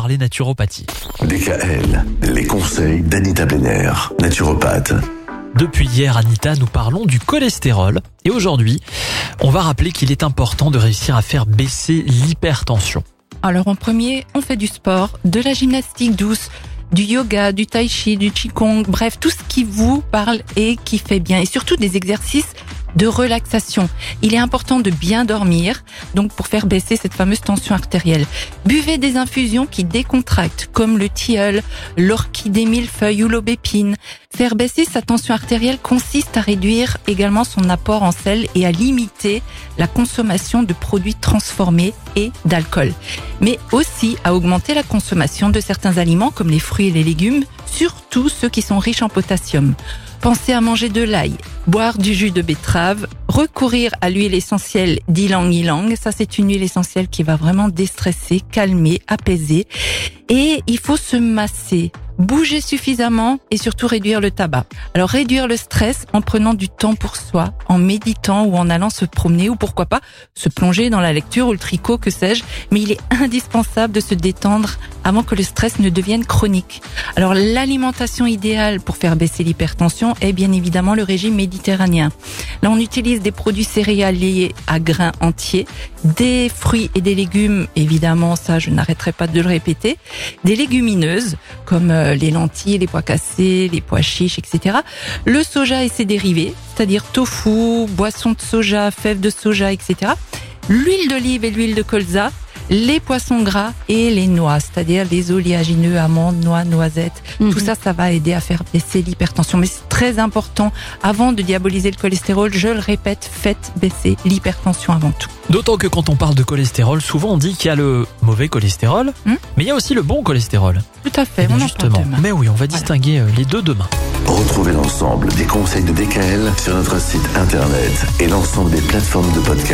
parler naturopathie. DKL, les conseils d'Anita Benner, naturopathe. Depuis hier, Anita, nous parlons du cholestérol. Et aujourd'hui, on va rappeler qu'il est important de réussir à faire baisser l'hypertension. Alors en premier, on fait du sport, de la gymnastique douce, du yoga, du tai chi, du qigong, bref, tout ce qui vous parle et qui fait bien. Et surtout des exercices de relaxation. Il est important de bien dormir, donc pour faire baisser cette fameuse tension artérielle. Buvez des infusions qui décontractent, comme le tilleul, l'orchidée millefeuille ou l'aubépine. Faire baisser sa tension artérielle consiste à réduire également son apport en sel et à limiter la consommation de produits transformés et d'alcool. Mais aussi à augmenter la consommation de certains aliments comme les fruits et les légumes, surtout ceux qui sont riches en potassium. Pensez à manger de l'ail, boire du jus de betterave, recourir à l'huile essentielle d'ylang ylang. Ça, c'est une huile essentielle qui va vraiment déstresser, calmer, apaiser. Et il faut se masser bouger suffisamment et surtout réduire le tabac. Alors réduire le stress en prenant du temps pour soi, en méditant ou en allant se promener ou pourquoi pas se plonger dans la lecture ou le tricot, que sais-je. Mais il est indispensable de se détendre avant que le stress ne devienne chronique. Alors l'alimentation idéale pour faire baisser l'hypertension est bien évidemment le régime méditerranéen. Là on utilise des produits céréaliers à grains entiers, des fruits et des légumes, évidemment ça je n'arrêterai pas de le répéter, des légumineuses comme euh, les lentilles, les pois cassés, les pois chiches, etc. Le soja et ses dérivés, c'est-à-dire tofu, boisson de soja, fèves de soja, etc. L'huile d'olive et l'huile de colza, les poissons gras et les noix, c'est-à-dire les oléagineux, amandes, noix, noisettes. Tout Mhm. ça, ça va aider à faire baisser l'hypertension. Mais c'est très important, avant de diaboliser le cholestérol, je le répète, faites baisser l'hypertension avant tout. D'autant que quand on parle de cholestérol, souvent on dit qu'il y a le mauvais cholestérol, Hmm. mais il y a aussi le bon cholestérol. Tout à fait, Eh on justement. demain. Mais oui, on va Voilà. distinguer euh, les deux demain. Retrouvez l'ensemble des conseils de DKL sur notre site internet et l'ensemble des plateformes de podcast.